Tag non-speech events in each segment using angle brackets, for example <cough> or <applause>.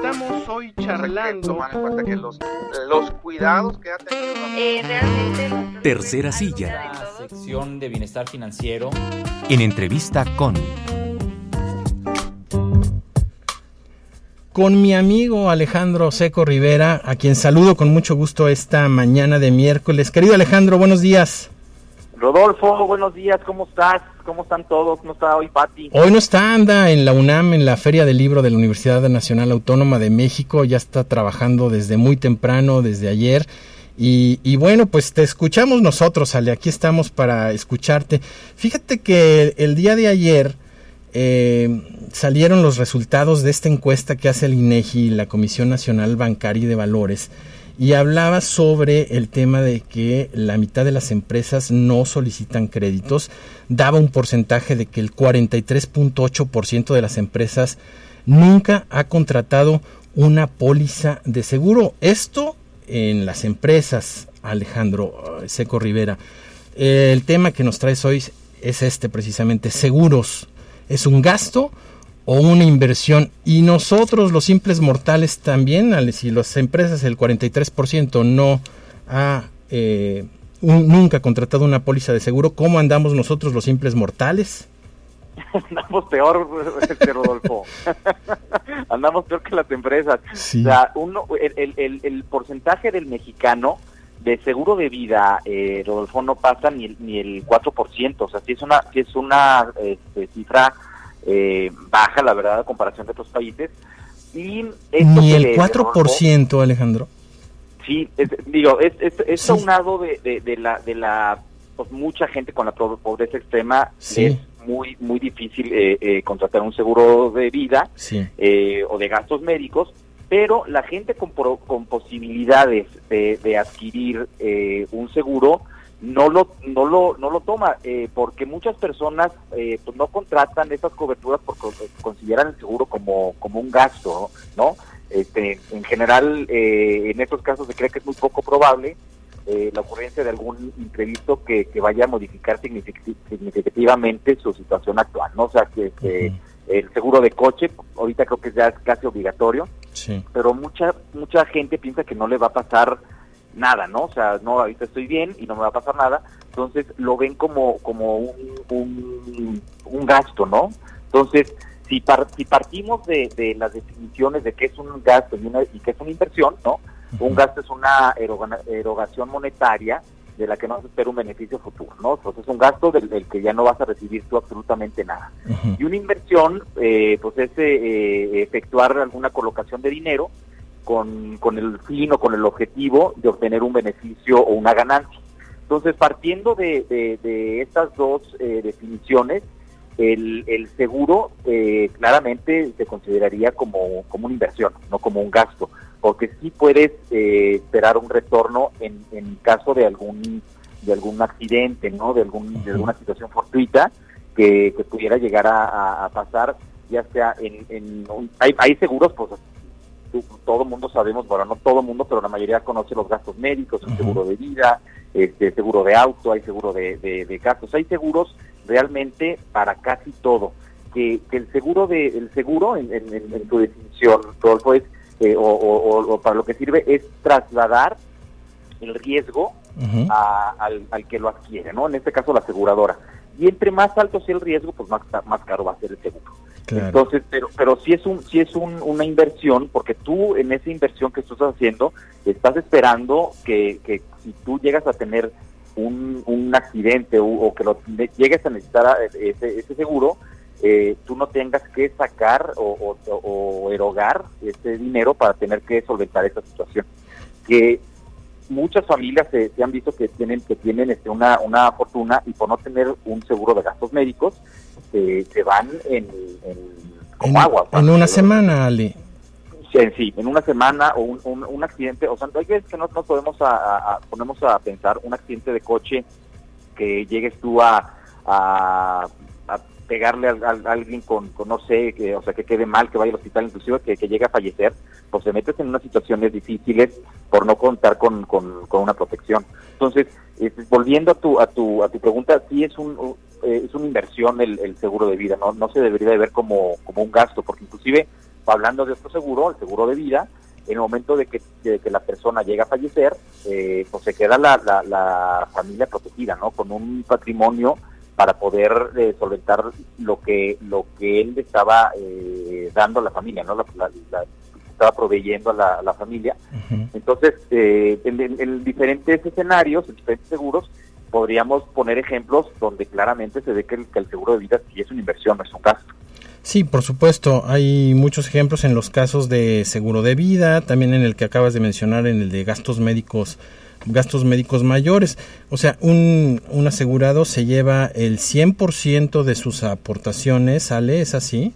Estamos hoy charlando. Tomar en cuenta que los, los cuidados que ha tenido. Eh, realmente. Tercera silla. La sección de bienestar financiero. En entrevista con. Con mi amigo Alejandro Seco Rivera, a quien saludo con mucho gusto esta mañana de miércoles. Querido Alejandro, buenos días. Rodolfo, buenos días, ¿cómo estás? ¿Cómo están todos? ¿Cómo está hoy Pati? Hoy no está, anda en la UNAM, en la Feria del Libro de la Universidad Nacional Autónoma de México, ya está trabajando desde muy temprano, desde ayer. Y, y, bueno, pues te escuchamos nosotros, Ale, aquí estamos para escucharte. Fíjate que el día de ayer eh, salieron los resultados de esta encuesta que hace el INEGI, la Comisión Nacional Bancaria y de Valores, y hablaba sobre el tema de que la mitad de las empresas no solicitan créditos, daba un porcentaje de que el 43.8% de las empresas nunca ha contratado una póliza de seguro. Esto en las empresas, Alejandro eh, Seco Rivera. El tema que nos traes hoy es este precisamente, seguros. ¿Es un gasto o una inversión. Y nosotros, los simples mortales, también, si las empresas, el 43% no ha eh, nunca contratado una póliza de seguro, ¿cómo andamos nosotros, los simples mortales? <laughs> andamos peor, <laughs> este Rodolfo. <laughs> andamos peor que las empresas. O sea, uno, el, el, el, porcentaje del mexicano de seguro de vida, eh, Rodolfo, no pasa ni el, ni el 4%. O sea, si es una, si es una este, cifra eh, baja, la verdad, a comparación de otros países. Y Ni el 4%, Alejandro. Sí, digo, es, es, es aunado de, de, la, de la pues, mucha gente con la pobreza extrema. Es muy, muy difícil eh, eh, contratar un seguro de vida eh, o de gastos médicos, pero la gente con, con posibilidades de, de adquirir un seguro, no lo no lo no lo toma eh, porque muchas personas eh, pues no contratan esas coberturas porque consideran el seguro como como un gasto no este en general eh, en estos casos se cree que es muy poco probable la ocurrencia de algún imprevisto que, que vaya a modificar significativamente su situación actual no o sea que, el seguro de coche ahorita creo que ya es casi obligatorio sí. pero mucha mucha gente piensa que no le va a pasar nada, ¿no? O sea, no, ahorita estoy bien y no me va a pasar nada. Entonces lo ven como, como un, un, gasto, ¿no? Entonces, si, si partimos de, de, las definiciones de qué es un gasto y, una, y qué es una inversión, ¿no? Un gasto es una erogación monetaria de la que no se espera un beneficio futuro, ¿no? Entonces es un gasto del, que ya no vas a recibir tú absolutamente nada. Y una inversión, eh, pues es eh, efectuar alguna colocación de dinero con, con el fin o con el objetivo de obtener un beneficio o una ganancia. Entonces, partiendo de, de, estas dos eh, definiciones, el, el seguro eh, claramente se consideraría como, como una inversión, no como un gasto, porque sí puedes eh, esperar un retorno en, en caso de algún de algún accidente, no, de algún de alguna situación fortuita que, que pudiera llegar a, a, pasar, ya sea en, en hay, hay seguros pues todo el mundo sabemos, bueno, no todo el mundo, pero la mayoría conoce los gastos médicos, el seguro de vida, este seguro de auto, hay seguro de, de, gastos, hay seguros realmente para casi todo. Que, que el seguro de el seguro en, en, su definición, todo es, eh, o, o, para lo que sirve es trasladar el riesgo al, al que lo adquiere, ¿no? En este caso la aseguradora. Y entre más alto sea el riesgo, pues más, más caro va a ser el seguro. Entonces, pero, pero sí es un, sí es un, una inversión, porque tú en esa inversión que estás haciendo, estás esperando que, si tú llegas a tener un, un accidente o, que lo llegues a necesitar ese, ese seguro, eh, tú no tengas que sacar o, o, erogar ese dinero para tener que solventar esa situación. Que muchas familias se, han visto que tienen que tienen este, una, una fortuna y por no tener un seguro de gastos médicos, se van en, como agua. En una semana, Ali. Sí, sí, en una semana o un, un, accidente, o sea, hay veces que no nos podemos a, ponemos a pensar un accidente de coche que llegues tú a, a, pegarle a, alguien con, no sé, que, o sea, que quede mal, que vaya al hospital, inclusive que, que llegue a fallecer, pues te metes en unas situaciones difíciles por no contar con, con, con una protección. Entonces, volviendo a tu, a tu, a tu pregunta, sí es un, eh, es una inversión el, el, seguro de vida, ¿no? No se debería de ver como, como un gasto, porque inclusive hablando de otro seguro, el seguro de vida, en el momento de que, que la persona llega a fallecer, eh, pues se queda la, la, la familia protegida, ¿no? Con un patrimonio para poder eh, solventar lo que lo que él estaba eh, dando a la familia, ¿no? La, la- la- estaba proveyendo a la, a la familia. Entonces, eh, en diferentes escenarios, en diferentes seguros, podríamos poner ejemplos donde claramente se ve que el, que el seguro de vida sí es una inversión, no es un gasto. Sí, por supuesto. Hay muchos ejemplos en los casos de seguro de vida, también en el que acabas de mencionar, en el de gastos médicos, gastos médicos mayores. O sea, un, un asegurado se lleva el 100% de sus aportaciones, ¿sale? ¿Es así?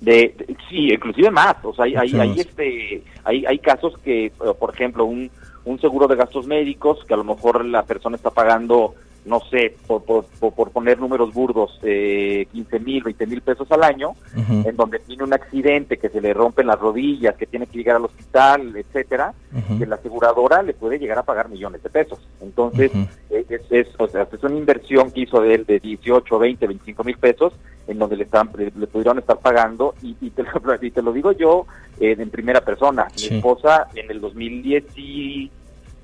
De, de- sí, inclusive más. O sea, hay, hay, hay, este, hay, hay casos que, por ejemplo, un, un seguro de gastos médicos que a lo mejor la persona está pagando, no sé, por, por, por, poner números burdos, eh, 15 mil, 20 mil pesos al año, en donde tiene un accidente, que se le rompen las rodillas, que tiene que llegar al hospital, etcétera, que la aseguradora le puede llegar a pagar millones de pesos. Entonces, eh, es, es, o sea, es una inversión que hizo de él de 18, 20, 25 mil pesos, en donde le, están, le, le pudieron estar pagando, y, y, te, lo, <laughs> y te lo digo yo eh, en primera persona. Sí. Mi esposa en el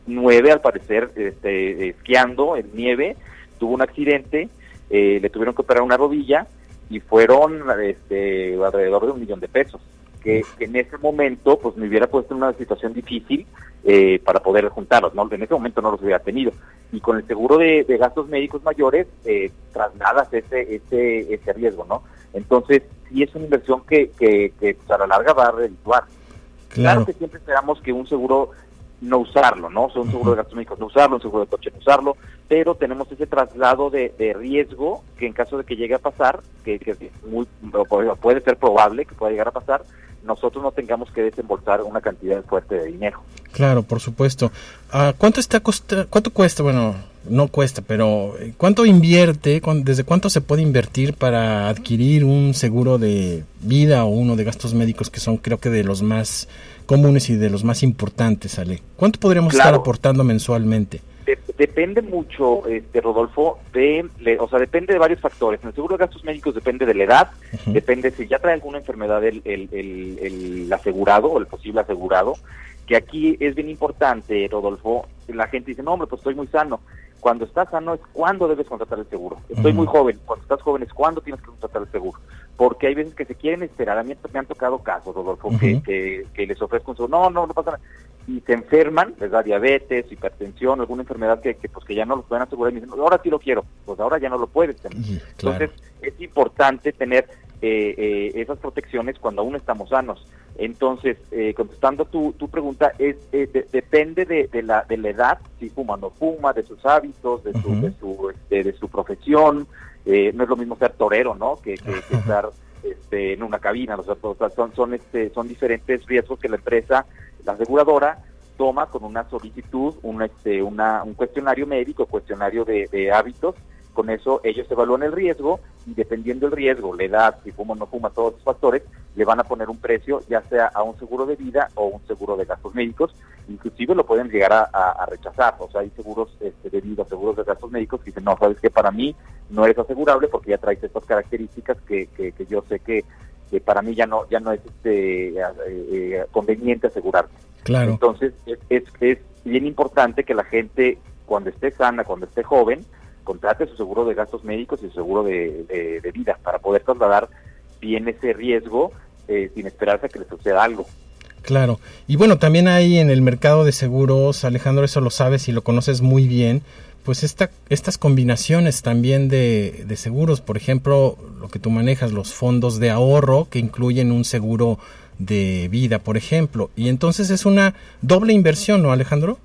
2019, al parecer, este, esquiando en nieve, tuvo un accidente, eh, le tuvieron que operar una rodilla, y fueron este, alrededor de un millón de pesos. Que, que en ese momento pues me hubiera puesto en una situación difícil eh, para poder juntarlos, ¿no? En ese momento no los hubiera tenido. Y con el seguro de, de gastos médicos mayores eh, trasladas ese, ese, ese riesgo, ¿no? Entonces, sí es una inversión que, que, que pues, a la larga va a redituar. Claro Claro. que siempre esperamos que un seguro no usarlo, ¿no? O sea, un seguro de gastos médicos no usarlo, un seguro de coche no usarlo, pero tenemos ese traslado de, de riesgo que en caso de que llegue a pasar, que, que es muy, puede- ser probable que pueda llegar a pasar, nosotros no tengamos que desembolsar una cantidad fuerte de dinero. Claro, por supuesto. Ah, ¿Cuánto está costa, cuánto cuesta? Bueno, no cuesta, pero eh, ¿cuánto invierte? ¿Desde cuánto se puede invertir para adquirir un seguro de vida o uno de gastos médicos que son creo que de los más comunes y de los más importantes, Ale? ¿Cuánto podríamos estar aportando mensualmente? De- depende mucho, este Rodolfo, de, le- o sea, depende de varios factores. En el seguro de gastos médicos depende de la edad, depende si ya trae alguna enfermedad el, el, el, el asegurado o el posible asegurado, que aquí es bien importante, Rodolfo, la gente dice, no, hombre, pues estoy muy sano. Cuando estás sano es cuando debes contratar el seguro. Estoy muy joven. Cuando estás joven es cuando tienes que contratar el seguro. Porque hay veces que se quieren esperar. A mí me han tocado casos, Rodolfo, que, Ujú. que, que les ofrezco un seguro. No, no, no pasa nada. Y se enferman, les da diabetes, hipertensión, alguna enfermedad que, que, pues, que ya no los pueden asegurar. Y me dicen, ahora sí lo quiero. Pues ahora ya no lo puedes claro. Entonces, es importante tener eh, eh, esas protecciones cuando aún estamos sanos. Entonces, eh, contestando tu, tu pregunta, es eh, de- depende de, de la, de la edad, si fuma o no fuma, de sus hábitos, de su, de su, este, de su profesión. Eh, no es lo mismo ser torero, ¿no? Que, que- que estar este, en una cabina. O sea, o sea, son, son, este, son diferentes riesgos que la empresa, la aseguradora, toma con una solicitud, un, este, una, un cuestionario médico, cuestionario de, de hábitos. Con eso ellos evalúan el riesgo y dependiendo del riesgo, la edad, si fuma o no fuma, todos esos factores, le van a poner un precio, ya sea a un seguro de vida o un seguro de gastos médicos. Inclusive lo pueden llegar a, a- a rechazar. O sea, hay seguros este, de vida, seguros de gastos médicos que dicen, no, sabes que para mí no eres asegurable porque ya traes estas características que, que, que yo sé que, que para mí ya no ya no es este, eh, eh, conveniente asegurarte. Claro. Entonces, es, es, es bien importante que la gente, cuando esté sana, cuando esté joven, contrate su seguro de gastos médicos y su seguro de, de- vida para poder trasladar bien ese riesgo eh, sin esperarse a que le suceda algo. Claro. Y bueno, también hay en el mercado de seguros, Alejandro, eso lo sabes y lo conoces muy bien, pues esta, estas combinaciones también de, de seguros, por ejemplo, lo que tú manejas, los fondos de ahorro que incluyen un seguro de vida, por ejemplo. Y entonces es una doble inversión, ¿no, Alejandro?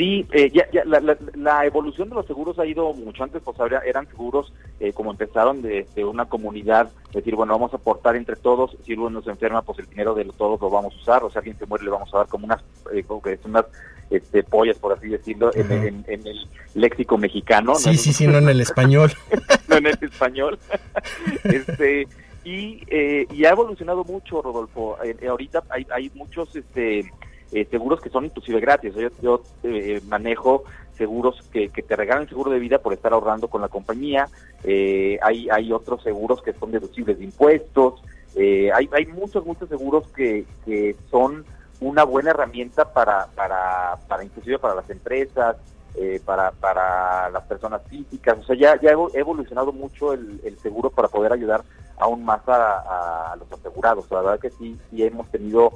Sí, eh, ya, ya, la, la- la evolución de los seguros ha ido mucho antes, pues habría- eran seguros eh, como empezaron de, de una comunidad, decir, bueno, vamos a aportar entre todos, si uno se enferma, pues el dinero de todos lo vamos a usar, o si alguien se muere le vamos a dar como unas, eh, como que es unas este, pollas, por así decirlo, en, en- en el léxico mexicano. Sí, sí, sí, no en el español. <laughs> no en el español. <laughs> este y, eh, y ha evolucionado mucho, Rodolfo. Eh, ahorita hay, hay muchos este eh, seguros que son inclusive gratis. Yo, eh, manejo seguros que, que te regalan seguro de vida por estar ahorrando con la compañía. Eh, hay, hay otros seguros que son deducibles de impuestos. Eh, hay, hay muchos, muchos seguros que, que son una buena herramienta para, para, para inclusive para las empresas, para, para las personas físicas. O sea, ya, ya ha evolucionado mucho el, el seguro para poder ayudar aún más a, los asegurados. La verdad que sí, sí hemos tenido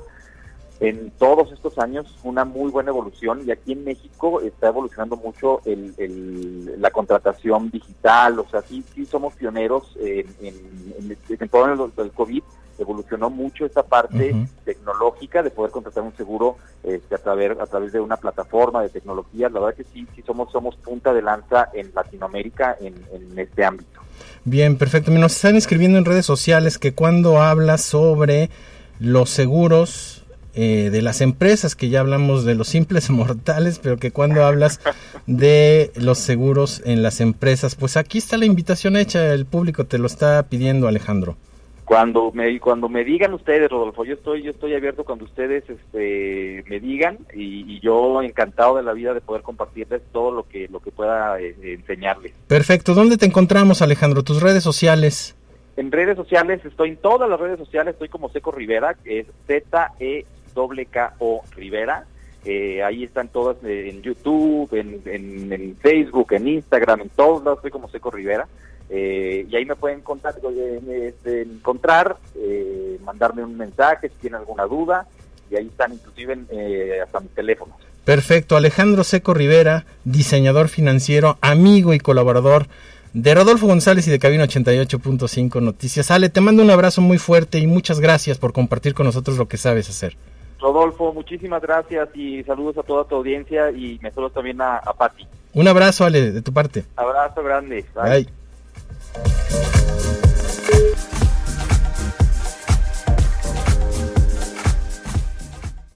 en todos estos años una muy buena evolución y aquí en México está evolucionando mucho el, el, la contratación digital, o sea, sí, sí somos pioneros en, en, en, todo el, el COVID, evolucionó mucho esta parte uh -huh. tecnológica de poder contratar un seguro este, a través a través de una plataforma de tecnología. La verdad que sí, sí somos somos punta de lanza en Latinoamérica en, en este ámbito. Bien, perfecto. Nos están escribiendo en redes sociales que cuando hablas sobre los seguros eh, de las empresas, que ya hablamos de los simples <laughs> mortales, pero que cuando hablas de los seguros en las empresas, pues aquí está la invitación hecha, el público te lo está pidiendo, Alejandro. Cuando me cuando me digan ustedes, Rodolfo, yo estoy yo estoy abierto cuando ustedes este, me digan y, y, yo encantado de la vida de poder compartirles todo lo que lo que pueda eh, enseñarles. Perfecto. ¿Dónde te encontramos, Alejandro? Tus redes sociales. En redes sociales estoy en todas las redes sociales estoy como Seco Rivera, es Z E W K O Rivera. Eh, ahí están todas en YouTube, en, en, en, Facebook, en Instagram, en todos lados estoy como Seco Rivera. Eh, y ahí me pueden contar, este, encontrar, eh, mandarme un mensaje si tienen alguna duda, y ahí están inclusive eh, hasta mis teléfonos. Perfecto, Alejandro Seco Rivera, diseñador financiero, amigo y colaborador de Rodolfo González y de Cabina 88.5 Noticias. Ale, te mando un abrazo muy fuerte y muchas gracias por compartir con nosotros lo que sabes hacer. Rodolfo, muchísimas gracias y saludos a toda tu audiencia y me saludo también a, a Patti. Un abrazo, Ale, de tu parte. Abrazo grande. Bye. Bye.